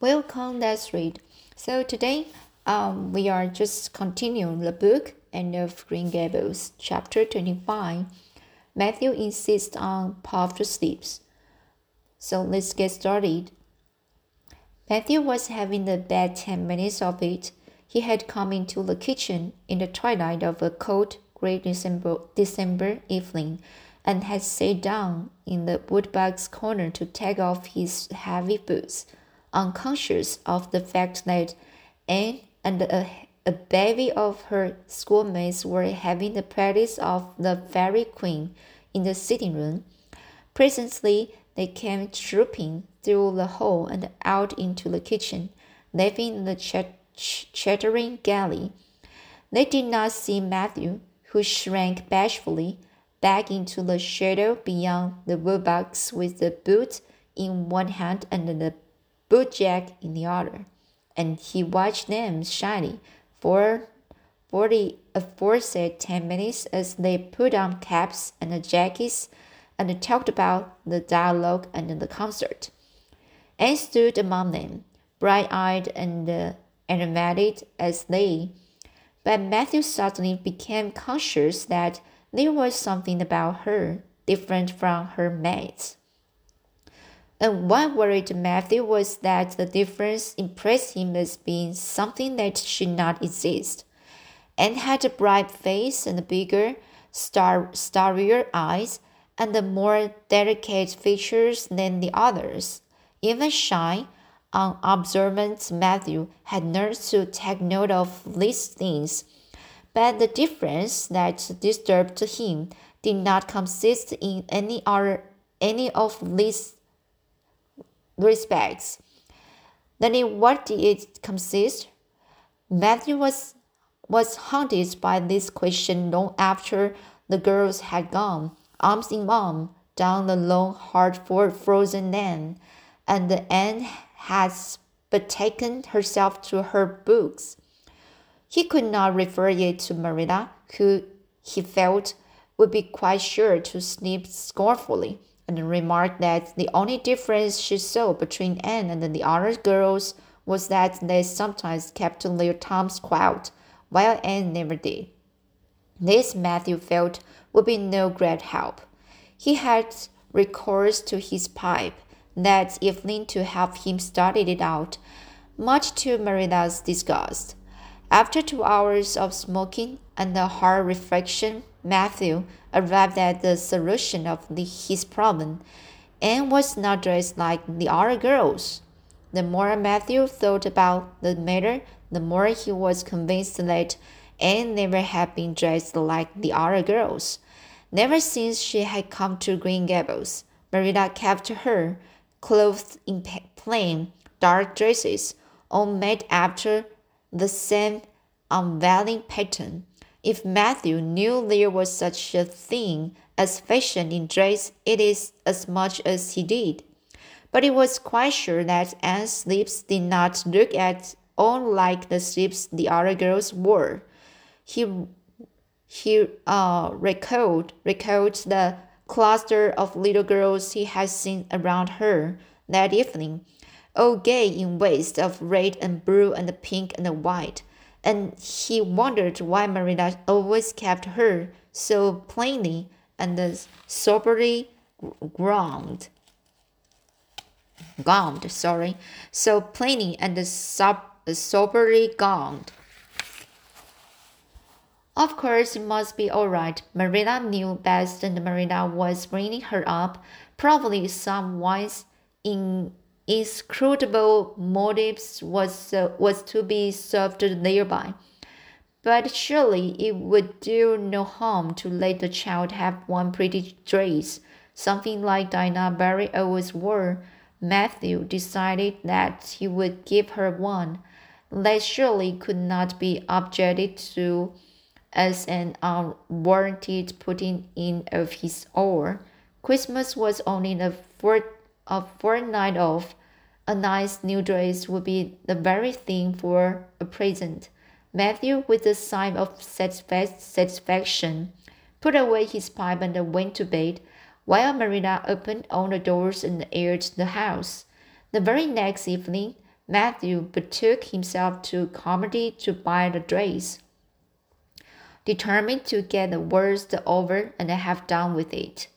Welcome, let's read. So today, um, we are just continuing the book Anne of Green Gables, chapter 25. Matthew insists on puffed sleeves. So let's get started. Matthew was having the bad ten minutes of it. He had come into the kitchen in the twilight of a cold, gray December, December evening and had sat down in the woodbox corner to take off his heavy boots, unconscious of the fact that Anne and a, a bevy of her schoolmates were having the practice of the Fairy Queen in the sitting room. Presently, they came trooping through the hall and out into the kitchen, leaving the chat chattering galley. They did not see Matthew, who shrank bashfully back into the shadow beyond the woodbox with the boot in one hand and the bootjack in the other, and he watched them shyly for for the aforesaid ten minutes as they put on caps and jackets and talked about the dialogue and the concert. Anne stood among them, bright-eyed and uh, animated as they, but Matthew suddenly became conscious that there was something about her different from her mates. And what worried Matthew was that the difference impressed him as being something that should not exist. and had a bright face and bigger, star starrier eyes and more delicate features than the others. Even shy, unobservant Matthew had learned to take note of these things but the difference that disturbed him did not consist in any other any of these respects. Then in what did it consist? Matthew was was haunted by this question long after the girls had gone, arms in arm, down the long, hard, frozen lane, and the Anne had betaken herself to her books. He could not refer it to Marilla, who he felt would be quite sure to sniff scornfully, and remarked that the only difference she saw between Anne and the other girls was that they sometimes kept their tongues quiet, while Anne never did. This Matthew felt would be no great help. He had recourse to his pipe that evening to help him study it out, much to Marilla's disgust. After two hours of smoking and a hard reflection, Matthew arrived at the solution of the, his problem and was not dressed like the other girls. The more Matthew thought about the matter, the more he was convinced that Anne never had been dressed like the other girls. Never since she had come to Green Gables, Marilla kept her clothed in plain, dark dresses, all made after the same unveiling pattern. If Matthew knew there was such a thing as fashion in dress, it is as much as he did. But he was quite sure that Anne's lips did not look at all like the lips the other girls wore. He he uh, recalled recalled the cluster of little girls he had seen around her that evening, all gay in waist of red and blue and pink and white, and he wondered why Marilla always kept her so plainly and soberly gowned. Gowned, sorry, so plainly and sob soberly gowned. Of course, it must be all right. Marilla knew best, and Marilla was bringing her up. Probably some wise in inscrutable motives was, uh, was to be served thereby. But surely it would do no harm to let the child have one pretty dress, something like Diana Barry always wore. Matthew decided that he would give her one. That surely could not be objected to as an unwarranted putting in of his oar. Christmas was only a, fort, a fortnight off, a nice new dress would be the very thing for a present. Matthew, with a sigh of satisfaction, put away his pipe and went to bed, while Marilla opened all the doors and aired the house. The very next evening, Matthew betook himself to Carmody to buy the dress, determined to get the worst over and have done with it.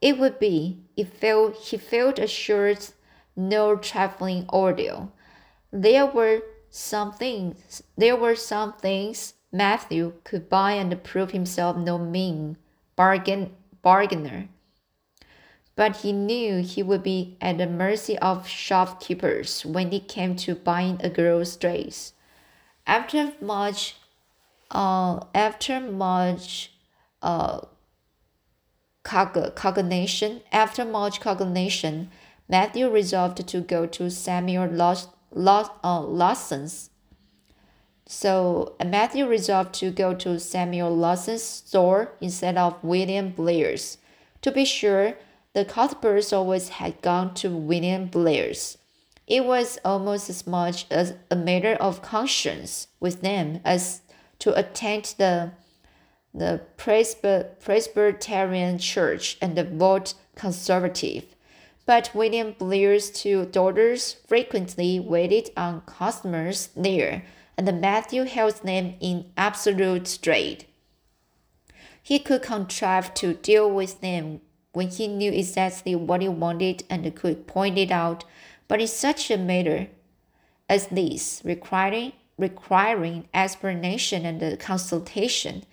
It would be, felt, he felt assured, no trifling ordeal. There were some things, there were some things Matthew could buy and prove himself no mean bargain bargainer. But he knew he would be at the mercy of shopkeepers when it came to buying a girl's dress. After much, uh, after much, uh, cognition, after much cognition, Matthew resolved to go to Samuel uh, Lawson's. So Matthew resolved to go to Samuel Lawson's store instead of William Blair's. To be sure, the Cuthberts always had gone to William Blair's. It was almost as much as a matter of conscience with them as to attend the the Presbyterian Church and vote conservative. But William Blair's two daughters frequently waited on customers there, and Matthew held them in absolute dread. He could contrive to deal with them when he knew exactly what he wanted and could point it out, but in such a matter as this, requiring requiring explanation and consultation,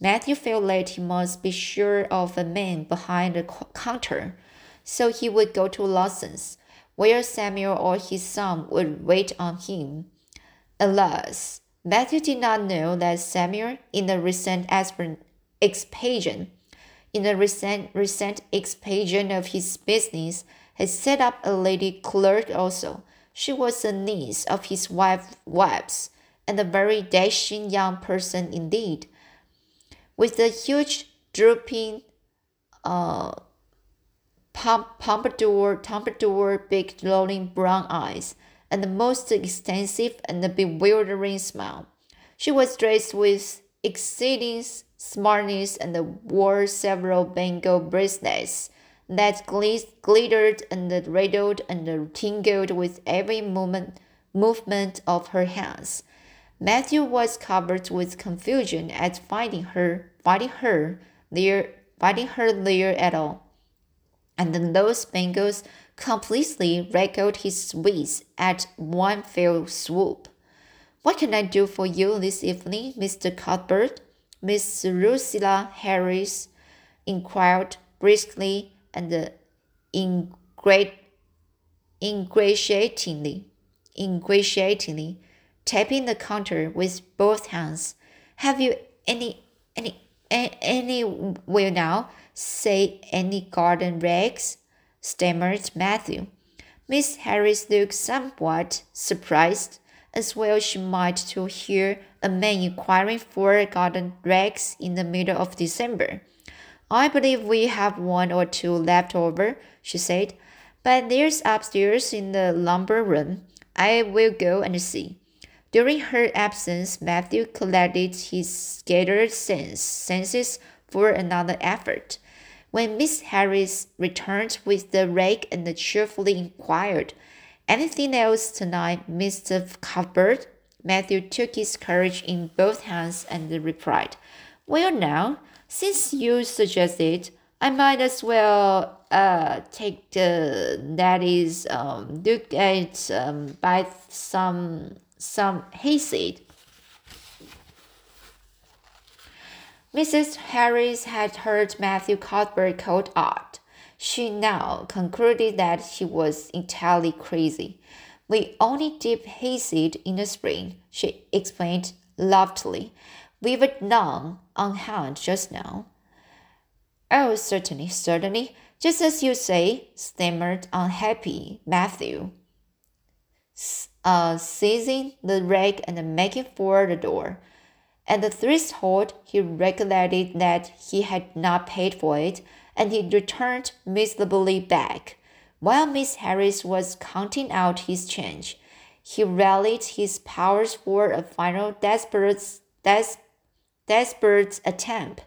Matthew felt that he must be sure of a man behind the counter, so he would go to Lawson's, where Samuel or his son would wait on him. Alas, Matthew did not know that Samuel, in the recent expansion, in the recent, recent expansion of his business, had set up a lady clerk also. She was a niece of his wife, wife's, and a very dashing young person indeed, with a huge drooping, uh, pompadour, pompadour, big glowing brown eyes, and the most extensive and bewildering smile. She was dressed with exceeding smartness and wore several bangle bracelets that glittered and rattled and tingled with every moment, movement of her hands. Matthew was covered with confusion at finding her, finding her there, finding her there at all. And those bangles completely wrinkled his wits at one fell swoop. What can I do for you this evening, Mr. Cuthbert? Miss Lucilla Harris inquired briskly and ingratiatingly, ingratiatingly, tapping the counter with both hands. Have you any, any, any, will now say any garden rags? stammered Matthew. Miss Harris looked somewhat surprised, as well she might to hear a man inquiring for garden rags in the middle of December. I believe we have one or two left over, she said, but there's upstairs in the lumber room. I will go and see. During her absence, Matthew collected his scattered sense, senses for another effort. When Miss Harris returned with the rake and cheerfully inquired, Anything else tonight, Mr. Cuthbert? Matthew took his courage in both hands and replied, Well, now, since you suggest it, I might as well uh, take the that is um, look at um, buy some some hayseed. Mrs. Harris had heard Matthew Cuthbert called odd. She now concluded that he was entirely crazy. We only dip hayseed in the spring, she explained loftily. We've none on hand just now. Oh, certainly, certainly, just as you say, stammered unhappy Matthew, uh, seizing the rake and making for the door. At the threshold, he recollected that he had not paid for it, and he returned miserably back. While Miss Harris was counting out his change, he rallied his powers for a final desperate, des- desperate attempt.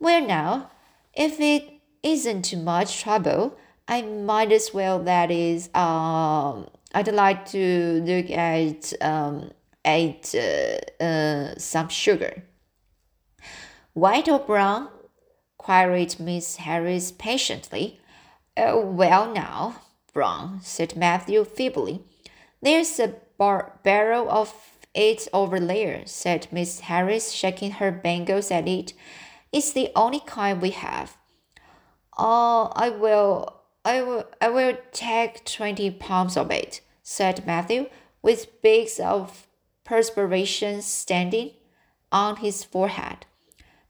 Well, now, if it isn't too much trouble, I might as well, that is, um, I'd like to look at um, at uh, uh, some sugar. White or brown? queried Miss Harris patiently. Oh, well, now, brown, said Matthew feebly. There's a bar- barrel of it over there, said Miss Harris, shaking her bangles at it. It's the only kind we have. Oh, I will, I will, I will take twenty pounds of it, said Matthew, with beads of perspiration standing on his forehead.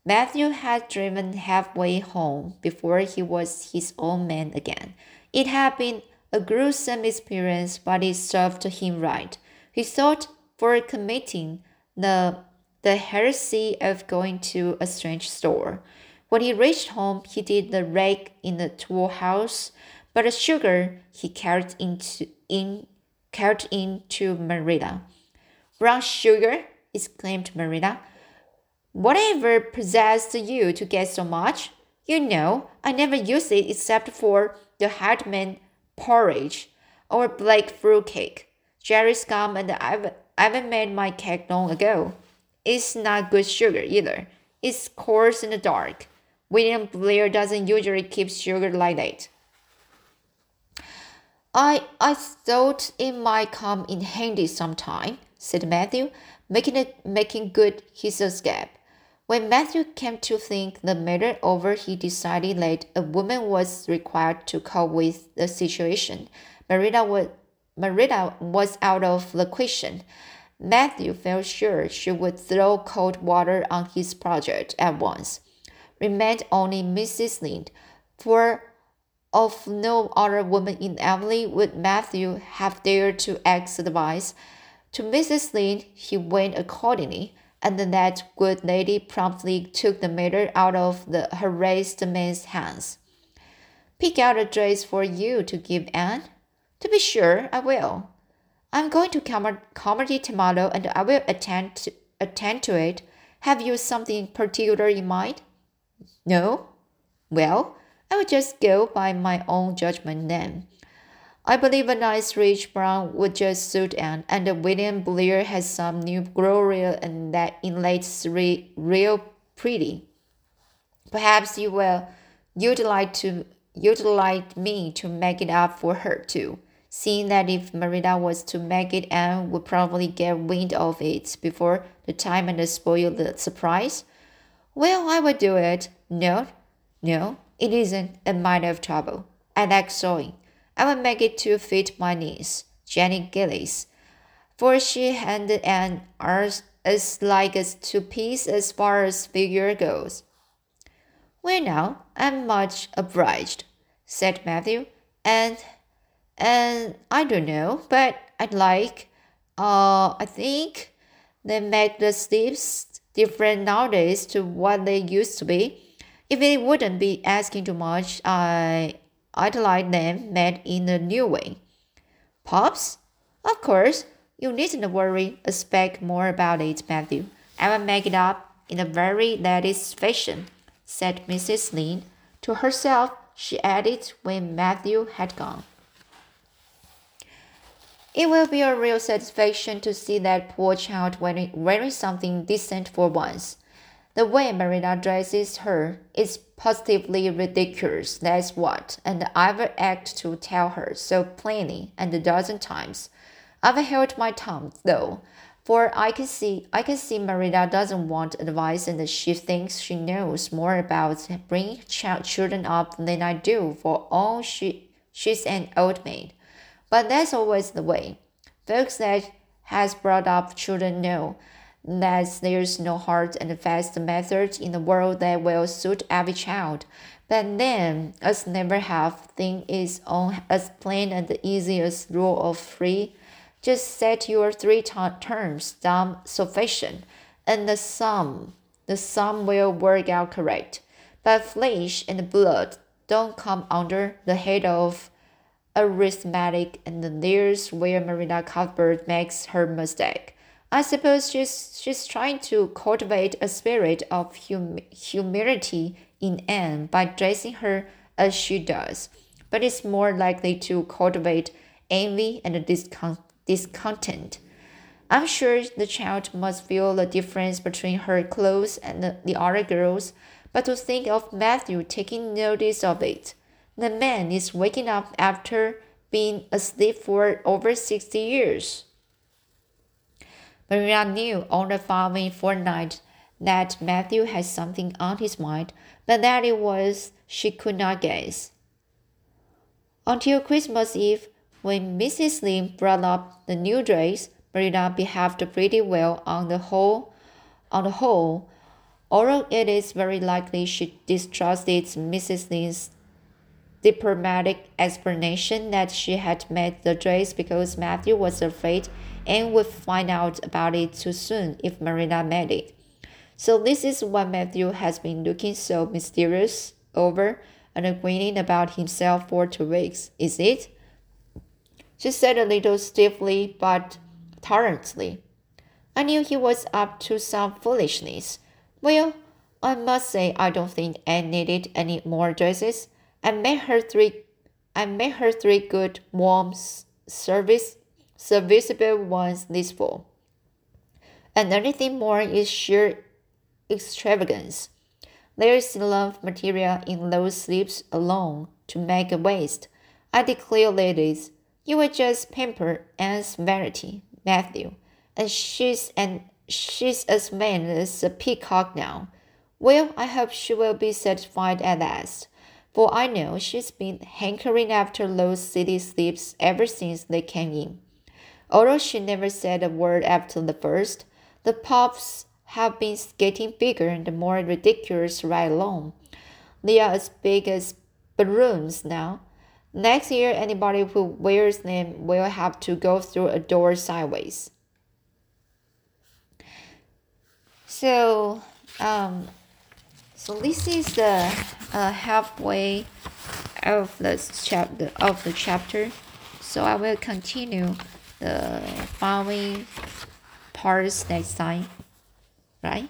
Matthew had driven halfway home before he was his own man again. It had been a gruesome experience, but it served him right. He thought for committing the the heresy of going to a strange store. When he reached home, he did the rake in the tool house, but the sugar he carried into in carried into Marilla. Brown sugar, exclaimed Marilla. Whatever possessed you to get so much? You know, I never use it except for the Hartman porridge or black fruit cake. Jerry Scum and I've, I've made my cake long ago. It's not good sugar either. It's coarse and dark. William Blair doesn't usually keep sugar like that. I I thought it might come in handy sometime, said Matthew, making it making good his escape. When Matthew came to think the matter over, he decided that a woman was required to cope with the situation. Marilla was, Marilla was out of the question. Matthew felt sure she would throw cold water on his project at once. Remained only Mrs. Lynde, for of no other woman in Avonlea would Matthew have dared to ask advice. To Mrs. Lynde he went accordingly and that good lady promptly took the matter out of the harassed man's hands. Pick out a dress for you to give Anne? To be sure, I will. I'm going to Carmody tomorrow and I will attend to, attend to it. Have you something particular in mind? No? Well, I will just go by my own judgment then. I believe a nice rich brown would just suit Anne, and William Blair has some new Gloria and that inlays re- real pretty. Perhaps you will you'd like to you'd like me to make it up for her too. Seeing that if Marilla was to make it, Anne would probably get wind of it before the time and spoil the surprise. Well, I will do it. No, no, it isn't a mite of trouble. I like sewing. I will make it to fit my niece, Jenny Gillis, for she had an as, as like a two piece as far as figure goes. Well, now, I'm much obliged, said Matthew, and and I don't know, but I'd like, uh, I think they make the sleeves different nowadays to what they used to be. If it wouldn't be asking too much, I I'd like them made in a new way. Pops? Of course, you needn't worry a speck more about it, Matthew. I will make it up in a very latest fashion, said Mrs. Lynde. To herself, she added when Matthew had gone. It will be a real satisfaction to see that poor child wearing, something decent for once. The way Marilla dresses her is positively ridiculous, that's what, and I've acted to tell her so plainly and a dozen times. I've held my tongue, though, for I can see I can see Marilla doesn't want advice and she thinks she knows more about bringing children up than I do, for all she she's an old maid. But that's always the way. Folks that has brought up children know that there's no hard and fast method in the world that will suit every child. But then, as never have, thing is on as plain and easy as rule of three. Just set your three terms down sufficient, and the sum, the sum will work out correct. But flesh and blood don't come under the head of arithmetic, and there's where Marilla Cuthbert makes her mistake. I suppose she's, she's trying to cultivate a spirit of hum, humility in Anne by dressing her as she does, but it's more likely to cultivate envy and discon- discontent. I'm sure the child must feel the difference between her clothes and the, the other girls, but to think of Matthew taking notice of it. The man is waking up after being asleep for over 60 years. Marilla knew on the following fortnight that Matthew had something on his mind, but that it was she could not guess. Until Christmas Eve, when Mrs. Lynde brought up the new dress, Marilla behaved pretty well on the whole. On the whole, although it is very likely she distrusted Mrs. Lynde's diplomatic explanation that she had made the dress because Matthew was afraid and would find out about it too soon if Marilla made it. So this is what Matthew has been looking so mysterious over and grinning about himself for two weeks, is it? She said a little stiffly but tolerantly. I knew he was up to some foolishness. Well, I must say I don't think Anne needed any more dresses. I made her three I made her three good warm service serviceable ones this fall. And anything more is sheer extravagance. There is enough material in those sleeves alone to make a waist. I declare, ladies, you will just pamper Anne's vanity, Matthew, and she's and she's as vain as a peacock now. Well, I hope she will be satisfied at last, for I know she's been hankering after those city sleeves ever since they came in. Although she never said a word after the first, the puffs have been getting bigger and more ridiculous right along. They are as big as balloons now. Next year, anybody who wears them will have to go through a door sideways. So, um, so this is the uh, halfway of the chapter of the chapter. So I will continue the following parts next time, right?